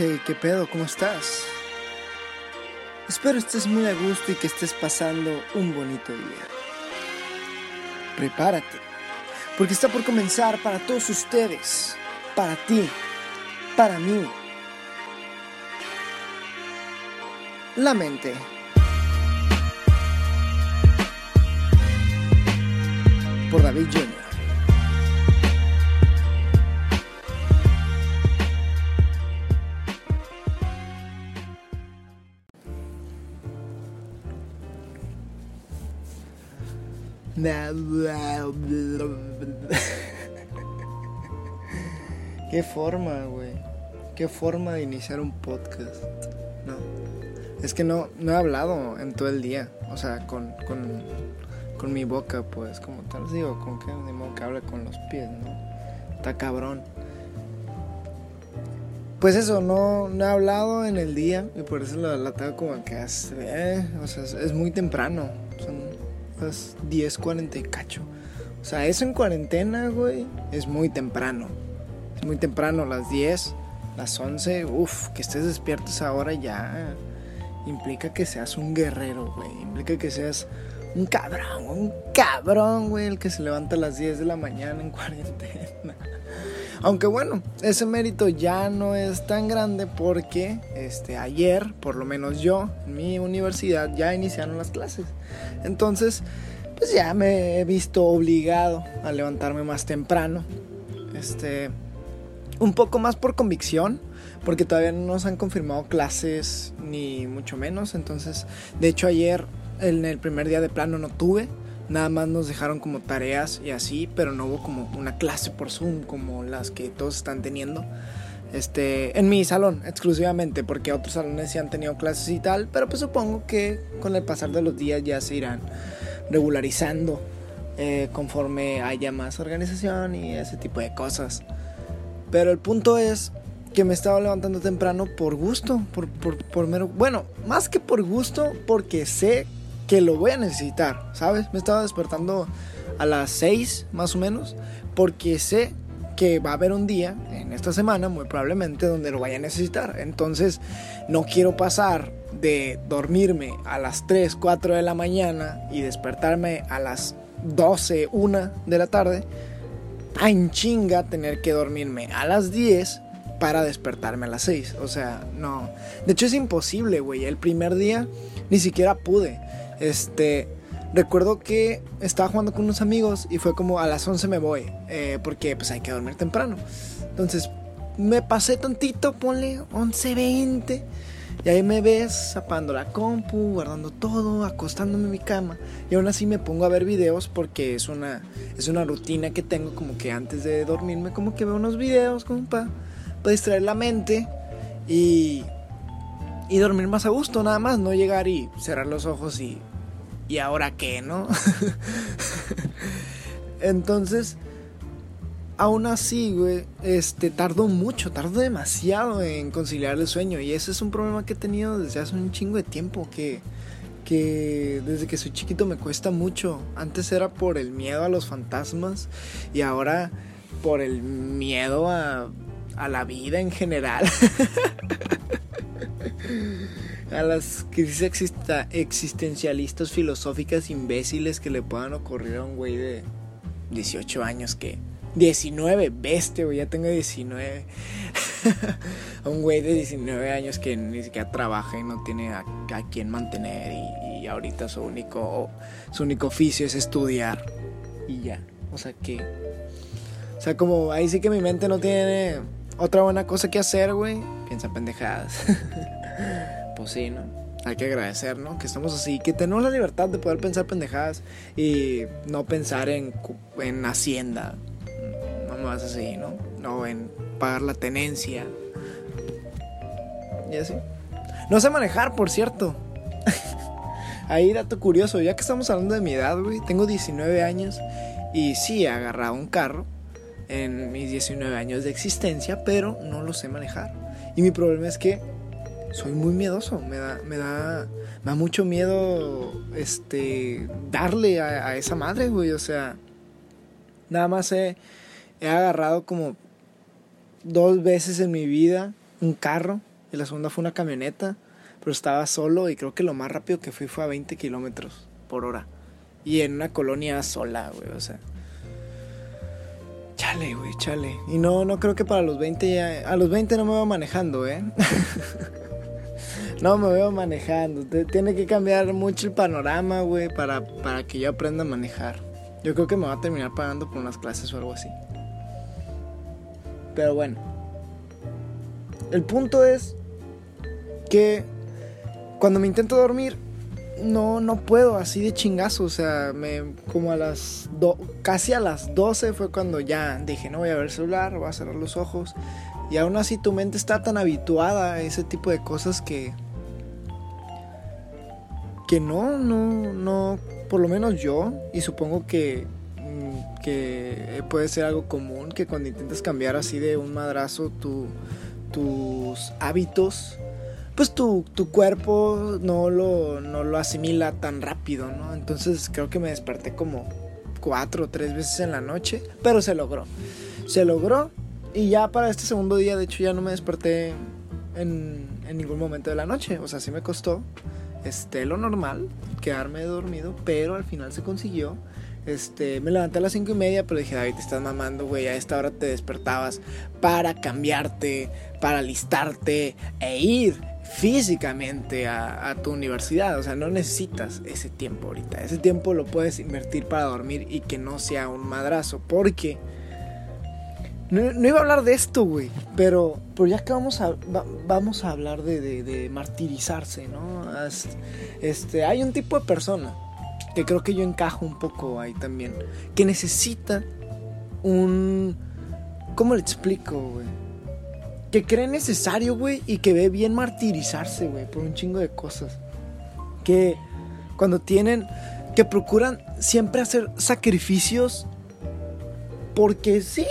¿qué pedo? ¿Cómo estás? Espero estés muy a gusto y que estés pasando un bonito día. Prepárate, porque está por comenzar para todos ustedes, para ti, para mí. La mente. Por David Jr. Qué forma, güey. Qué forma de iniciar un podcast. No. Es que no, no he hablado en todo el día. O sea, con, con, con mi boca, pues, como tal. Digo, con que de modo que hable con los pies, ¿no? Está cabrón. Pues eso, no, no he hablado en el día y por eso la, la tengo como que es, eh, o sea, es, es muy temprano. Son las 10.40 y cacho. O sea, eso en cuarentena, güey, es muy temprano. Es muy temprano, las 10, las 11, uff, que estés despierto a esa hora ya implica que seas un guerrero, güey. Implica que seas un cabrón, un cabrón, güey, el que se levanta a las 10 de la mañana en cuarentena. Aunque bueno, ese mérito ya no es tan grande porque este ayer, por lo menos yo, en mi universidad ya iniciaron las clases. Entonces, pues ya me he visto obligado a levantarme más temprano. Este un poco más por convicción, porque todavía no nos han confirmado clases ni mucho menos, entonces, de hecho ayer en el primer día de plano no tuve, Nada más nos dejaron como tareas y así, pero no hubo como una clase por Zoom como las que todos están teniendo. Este, en mi salón exclusivamente, porque otros salones sí han tenido clases y tal, pero pues supongo que con el pasar de los días ya se irán regularizando eh, conforme haya más organización y ese tipo de cosas. Pero el punto es que me estaba levantando temprano por gusto, por, por, por mero... Bueno, más que por gusto, porque sé que lo voy a necesitar, ¿sabes? Me estaba despertando a las 6 más o menos porque sé que va a haber un día en esta semana muy probablemente donde lo vaya a necesitar. Entonces no quiero pasar de dormirme a las 3, 4 de la mañana y despertarme a las 12, 1 de la tarde. Tan chinga tener que dormirme a las 10 para despertarme a las 6. O sea, no. De hecho es imposible, güey. El primer día ni siquiera pude. Este, recuerdo que estaba jugando con unos amigos y fue como a las 11 me voy, eh, porque pues hay que dormir temprano. Entonces, me pasé tantito, ponle 11.20. Y ahí me ves zapando la compu, guardando todo, acostándome en mi cama. Y aún así me pongo a ver videos porque es una, es una rutina que tengo como que antes de dormirme, como que veo unos videos como para, distraer la mente. Y, y dormir más a gusto, nada más, no llegar y cerrar los ojos y ¿y ahora qué, no? Entonces, aún así, güey, este, tardo mucho, tardo demasiado en conciliar el sueño. Y ese es un problema que he tenido desde hace un chingo de tiempo, que, que desde que soy chiquito me cuesta mucho. Antes era por el miedo a los fantasmas y ahora por el miedo a, a la vida en general. a las crisis existencialistas filosóficas imbéciles que le puedan ocurrir a un güey de 18 años que 19, bestia, güey, ya tengo 19. a un güey de 19 años que ni siquiera trabaja y no tiene a, quien mantener y, y, ahorita su único su único oficio es estudiar y ya. O sea que o sea, como ahí sí que mi mente no tiene otra buena cosa que hacer, güey. Piensa pendejadas. pues sí, ¿no? Hay que agradecer, ¿no? Que estamos así, que tenemos la libertad de poder pensar pendejadas y no pensar en, en Hacienda, no más así, ¿no? No en pagar la tenencia. Y así. No sé manejar, por cierto. Ahí dato curioso, ya que estamos hablando de mi edad, güey, tengo 19 años y sí he agarrado un carro en mis 19 años de existencia, pero no lo sé manejar. Y mi problema es que soy muy miedoso, me da, me da, me da mucho miedo este darle a, esa madre, güey, o sea, nada más he, he, agarrado como dos veces en mi vida un carro y la segunda fue una camioneta, pero estaba solo y creo que lo más rápido que fui fue a 20 kilómetros por hora. Y en una colonia sola, güey, o sea. Chale, güey, chale. Y no, no creo que para los 20 ya... A los 20 no me veo manejando, ¿eh? no me veo manejando. Tiene que cambiar mucho el panorama, güey, para, para que yo aprenda a manejar. Yo creo que me va a terminar pagando por unas clases o algo así. Pero bueno. El punto es que cuando me intento dormir, no, no puedo así de chingazo. O sea, me, como a las casi a las 12 fue cuando ya dije, no voy a ver el celular, voy a cerrar los ojos. Y aún así tu mente está tan habituada a ese tipo de cosas que... Que no, no, no, por lo menos yo, y supongo que, mm, que puede ser algo común, que cuando intentas cambiar así de un madrazo tu, tus hábitos, pues tu, tu cuerpo no lo, no lo asimila tan rápido, ¿no? Entonces creo que me desperté como cuatro o tres veces en la noche, pero se logró. Se logró y ya para este segundo día, de hecho, ya no me desperté en, en ningún momento de la noche. O sea, sí me costó este, lo normal, quedarme dormido, pero al final se consiguió. Este, me levanté a las cinco y media, pero dije, David, te estás mamando, güey. A esta hora te despertabas para cambiarte, para listarte e ir físicamente a, tu universidad. O sea, no necesitas ese tiempo ahorita. Ese tiempo lo puedes invertir para dormir y que no sea un madrazo. Porque... No, iba a hablar de esto, güey. Pero, pero ya que vamos a, vamos a hablar de, de, martirizarse, ¿no? Este, hay un tipo de persona que creo que yo encajo un poco ahí también. Que necesita un... ¿Cómo le explico, güey? que cree necesario, güey, y que ve bien martirizarse, güey, por un chingo de cosas. Que cuando tienen, que procuran siempre hacer sacrificios porque sí,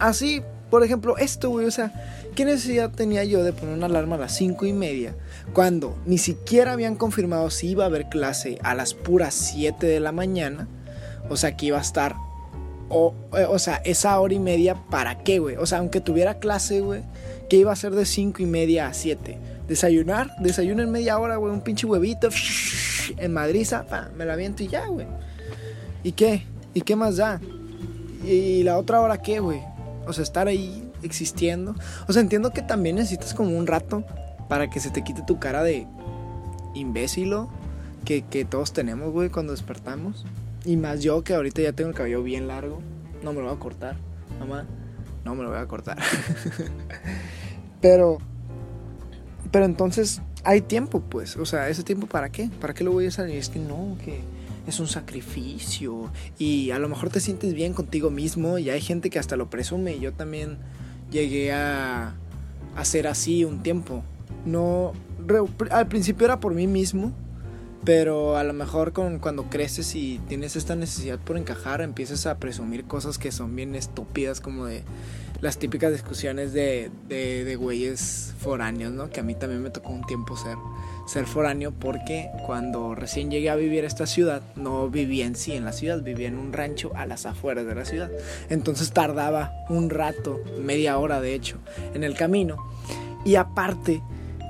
así, por ejemplo, esto, güey, o sea, ¿qué necesidad tenía yo de poner una alarma a las cinco y media cuando ni siquiera habían confirmado si iba a haber clase a las puras 7 de la mañana? O sea, que iba a estar o, eh, o sea, esa hora y media, ¿para qué, güey? O sea, aunque tuviera clase, güey, que iba a ser de 5 y media a 7. Desayunar, desayuno en media hora, güey, un pinche huevito, en madriza, me la aviento y ya, güey. ¿Y qué? ¿Y qué más da? ¿Y la otra hora qué, güey? O sea, estar ahí existiendo. O sea, entiendo que también necesitas como un rato para que se te quite tu cara de imbécilo que, que todos tenemos, güey, cuando despertamos. Y más yo que ahorita ya tengo el cabello bien largo. No me lo voy a cortar, mamá. No me lo voy a cortar. pero. Pero entonces hay tiempo, pues. O sea, ¿ese tiempo para qué? ¿Para qué lo voy a? Y es que no, que es un sacrificio. Y a lo mejor te sientes bien contigo mismo. Y hay gente que hasta lo presume. Yo también llegué a hacer así un tiempo. No. Al principio era por mí mismo pero a lo mejor con, cuando creces y tienes esta necesidad por encajar, empiezas a presumir cosas que son bien estúpidas, como de las típicas discusiones de, de, de güeyes foráneos, ¿no? Que a mí también me tocó un tiempo ser, ser foráneo porque cuando recién llegué a vivir a esta ciudad, no vivía en sí en la ciudad, vivía en un rancho a las afueras de la ciudad. Entonces tardaba un rato, media hora de hecho, en el camino. Y aparte,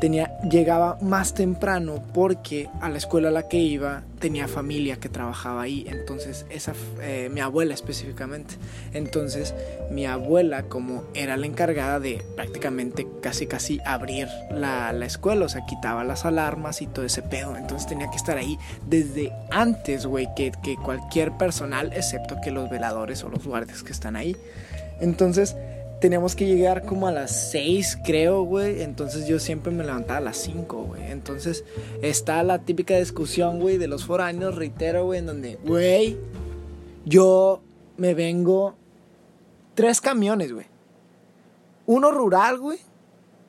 llegaba más temprano porque a la escuela a la que iba tenía familia que trabajaba ahí, entonces esa, eh, mi abuela específicamente, entonces mi abuela como era la encargada de prácticamente casi casi abrir la, la escuela, o sea, quitaba las alarmas y todo ese pedo, entonces tenía que estar ahí desde antes, güey, que, que cualquier personal, excepto que los veladores o los guardias que están ahí, entonces teníamos que llegar como a las 6, creo, güey. Entonces yo siempre me levantaba a las 5, güey. Entonces está la típica discusión, güey, de los foráneos, reitero, güey, en donde, güey, yo me vengo tres camiones, güey. Uno rural, güey,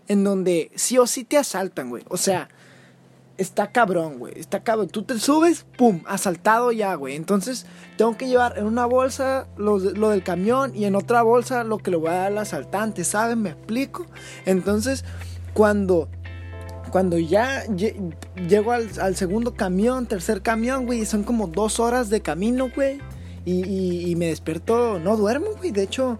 en donde sí o sí te asaltan, güey. O sea, está cabrón, güey. Está cabrón. Tú te subes, pum, asaltado ya, güey. Entonces, tengo que llevar en una bolsa lo, del camión y en otra bolsa lo que le voy a dar al asaltante, ¿sabes? ¿Me explico? Entonces, cuando, cuando ya llego al, segundo camión, tercer camión, güey, son como dos horas de camino, güey. Y, me despierto, no duermo, güey. De hecho,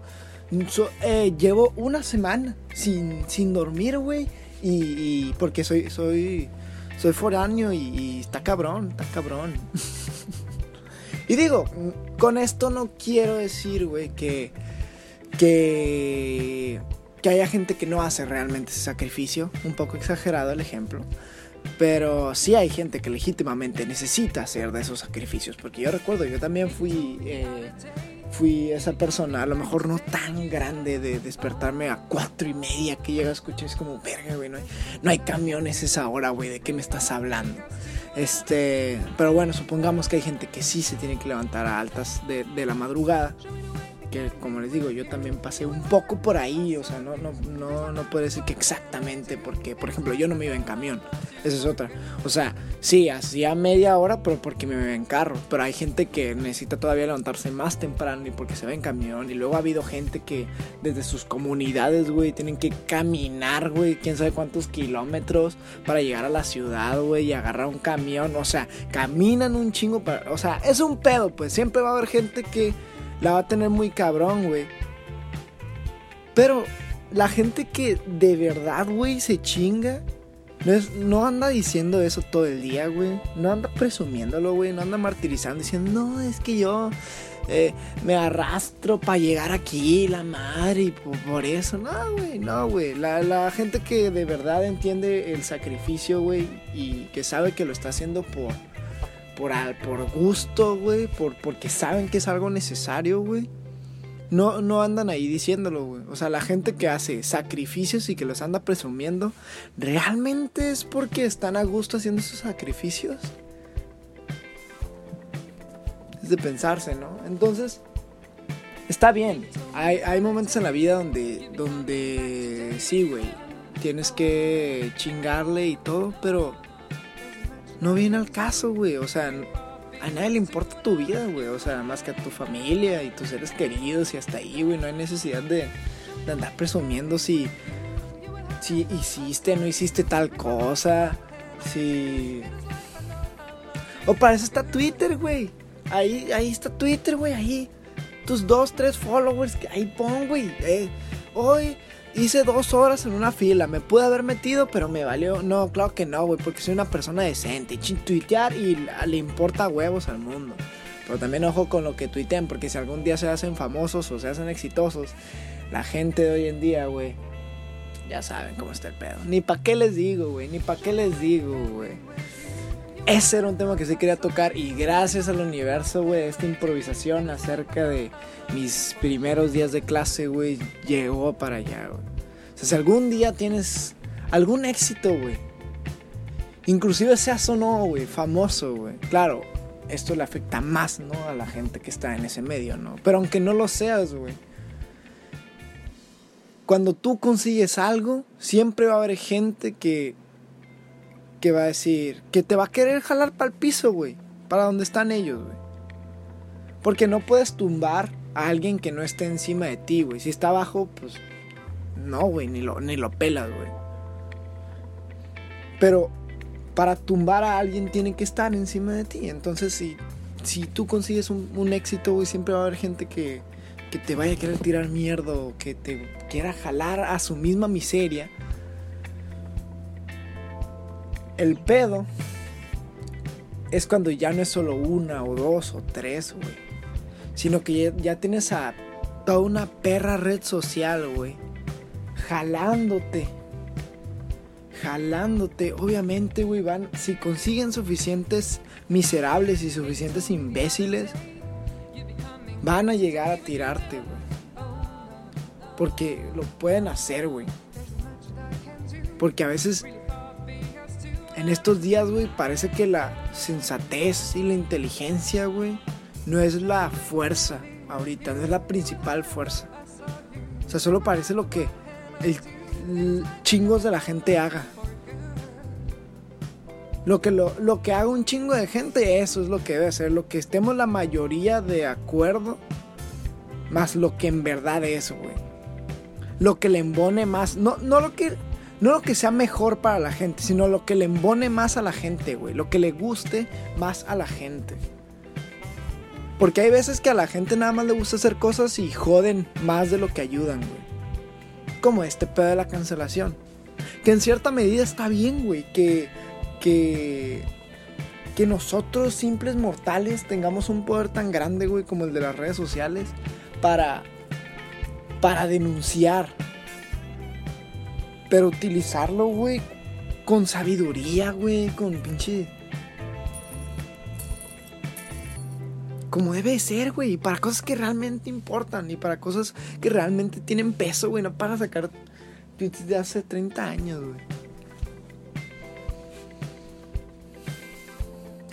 eh, llevo una semana sin, sin dormir, güey Y, porque soy, soy, soy foráneo y, está cabrón, está cabrón. y digo, con esto no quiero decir, güey, que, que, que haya gente que no hace realmente ese sacrificio. Un poco exagerado el ejemplo. Pero sí hay gente que legítimamente necesita hacer de esos sacrificios. Porque yo recuerdo, yo también fui, eh, fui esa persona, a lo mejor no tan grande de despertarme a cuatro y media que llega a escuchar. Es como, verga, güey, no hay, no hay camiones esa hora, güey, ¿de qué me estás hablando? Este, pero bueno, supongamos que hay gente que sí se tiene que levantar a altas de, de la madrugada que como les digo, yo también pasé un poco por ahí, o sea, no, no, no, no puedo decir que exactamente, porque, por ejemplo, yo no me iba en camión, esa es otra. O sea, sí, hacía media hora, pero porque me iba en carro, pero hay gente que necesita todavía levantarse más temprano y porque se va en camión, y luego ha habido gente que desde sus comunidades, güey, tienen que caminar, güey, quién sabe cuántos kilómetros para llegar a la ciudad, güey, y agarrar un camión, o sea, caminan un chingo para, o sea, es un pedo, pues. Siempre va a haber gente que la va a tener muy cabrón, güey. Pero la gente que de verdad, güey, se chinga, no, es, no anda diciendo eso todo el día, güey. No anda presumiéndolo, güey. No anda martirizando diciendo, no, es que yo eh, me arrastro para llegar aquí, la madre, y por, eso. No, güey, no, güey. La, la, gente que de verdad entiende el sacrificio, güey, y que sabe que lo está haciendo por por, por gusto, güey, por, porque saben que es algo necesario, güey. No, no andan ahí diciéndolo, güey. O sea, la gente que hace sacrificios y que los anda presumiendo, ¿realmente es porque están a gusto haciendo esos sacrificios? Es de pensarse, ¿no? Entonces, está bien. Hay, hay momentos en la vida donde, donde sí, güey, tienes que chingarle y todo, pero no viene al caso, güey. O sea, a nadie le importa tu vida, güey. O sea, más que a tu familia y tus seres queridos y hasta ahí, güey. No hay necesidad de, andar presumiendo si, si hiciste, no hiciste tal cosa. Si... O para eso está Twitter, güey. Ahí, ahí está Twitter, güey. Ahí. Tus dos, tres followers que ahí pon, güey. Eh, hoy Hice dos horas en una fila, me pude haber metido, pero me valió. No, claro que no, güey, porque soy una persona decente. Tuitear y le importa huevos al mundo. Pero también ojo con lo que tuitean, porque si algún día se hacen famosos o se hacen exitosos, la gente de hoy en día, güey, ya saben cómo está el pedo. Ni pa' qué les digo, güey, ni pa' qué les digo, güey. Ese era un tema que sí quería tocar y gracias al universo, güey, esta improvisación acerca de mis primeros días de clase, güey, llegó para allá, güey. O sea, si algún día tienes algún éxito, güey, inclusive seas o no, güey, famoso, güey, claro, esto le afecta más, ¿no? A la gente que está en ese medio, ¿no? Pero aunque no lo seas, güey. Cuando tú consigues algo, siempre va a haber gente que que va a decir, que te va a querer jalar para el piso, güey, para donde están ellos, güey. Porque no puedes tumbar a alguien que no esté encima de ti, güey. Si está abajo, pues no, güey, ni lo, ni lo pelas, güey. Pero para tumbar a alguien tiene que estar encima de ti. Entonces, si, si tú consigues un, un éxito, güey, siempre va a haber gente que, que te vaya a querer tirar mierda o que te quiera jalar a su misma miseria el pedo es cuando ya no es solo una o dos o tres, güey. Sino que ya, tienes a toda una perra red social, güey. Jalándote. Jalándote. Obviamente, güey, van. Si consiguen suficientes miserables y suficientes imbéciles, van a llegar a tirarte, güey. Porque lo pueden hacer, güey. Porque a veces en estos días, güey, parece que la sensatez y la inteligencia, güey, no es la fuerza ahorita, no es la principal fuerza. O sea, solo parece lo que el, chingos de la gente haga. Lo que, lo, lo que haga un chingo de gente, eso es lo que debe ser. Lo que estemos la mayoría de acuerdo, más lo que en verdad es, güey. Lo que le embone más. No, no lo que no lo que sea mejor para la gente, sino lo que le embone más a la gente, güey. Lo que le guste más a la gente. Porque hay veces que a la gente nada más le gusta hacer cosas y joden más de lo que ayudan, güey. Como este pedo de la cancelación. Que en cierta medida está bien, güey. Que, que, que nosotros, simples mortales, tengamos un poder tan grande, güey, como el de las redes sociales. Para, para denunciar. Pero utilizarlo, güey, con sabiduría, güey, con pinche como debe ser, güey. Y para cosas que realmente importan y para cosas que realmente tienen peso, güey. No para sacar tweets de hace 30 años, güey.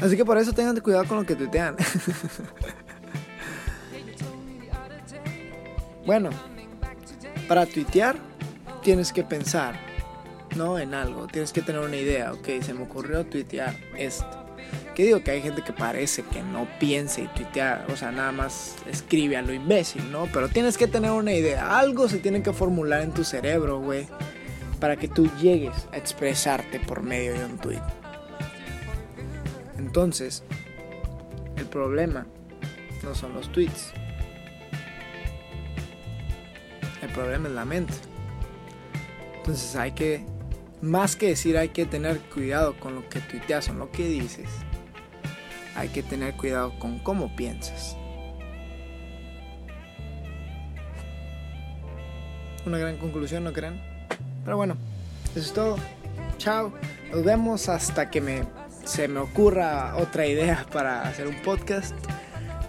Así que por eso tengan cuidado con lo que tuitean. bueno, para tuitear tienes que pensar, ¿no? En algo. Tienes que tener una idea. Ok, se me ocurrió tuitear esto que digo que hay gente que parece que no piensa y tuitea, o sea, nada más escribe a lo imbécil, ¿no? Pero tienes que tener una idea, algo se tiene que formular en tu cerebro, güey, para que tú llegues a expresarte por medio de un tweet. Entonces, el problema no son los tweets. El problema es la mente. Entonces hay que, más que decir hay que tener cuidado con lo que tuiteas o lo que dices, hay que tener cuidado con cómo piensas. Una gran conclusión, ¿no creen? Pero bueno, eso es todo. Chao. Nos vemos hasta que me, se me ocurra otra idea para hacer un podcast.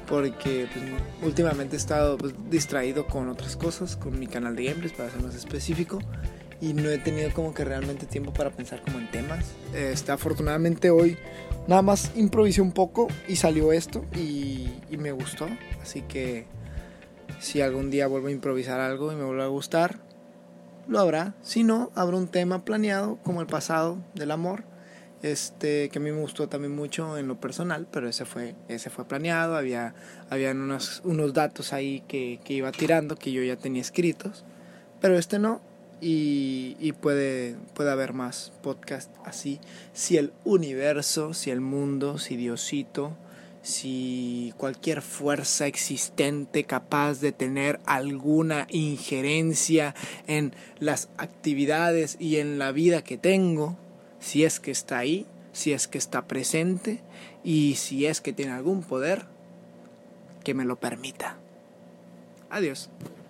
Porque pues, últimamente he estado pues, distraído con otras cosas, con mi canal de gameplays para ser más específico. Y no he tenido como que realmente tiempo para pensar como en temas. Este, afortunadamente hoy Nada más improvisé un poco y salió esto y, me gustó. Así que si algún día vuelvo a improvisar algo y me vuelve a gustar, lo habrá. Si no, habrá un tema planeado como el pasado del amor. Este, que a mí me gustó también mucho en lo personal, pero ese fue, ese fue planeado, había, habían unos, unos datos ahí que, que iba tirando que yo ya tenía escritos, pero este no, y, puede, puede haber más podcast así. Si el universo, si el mundo, si Diosito, si cualquier fuerza existente capaz de tener alguna injerencia en las actividades y en la vida que tengo, si es que está ahí, si es que está presente y si es que tiene algún poder, que me lo permita. Adiós.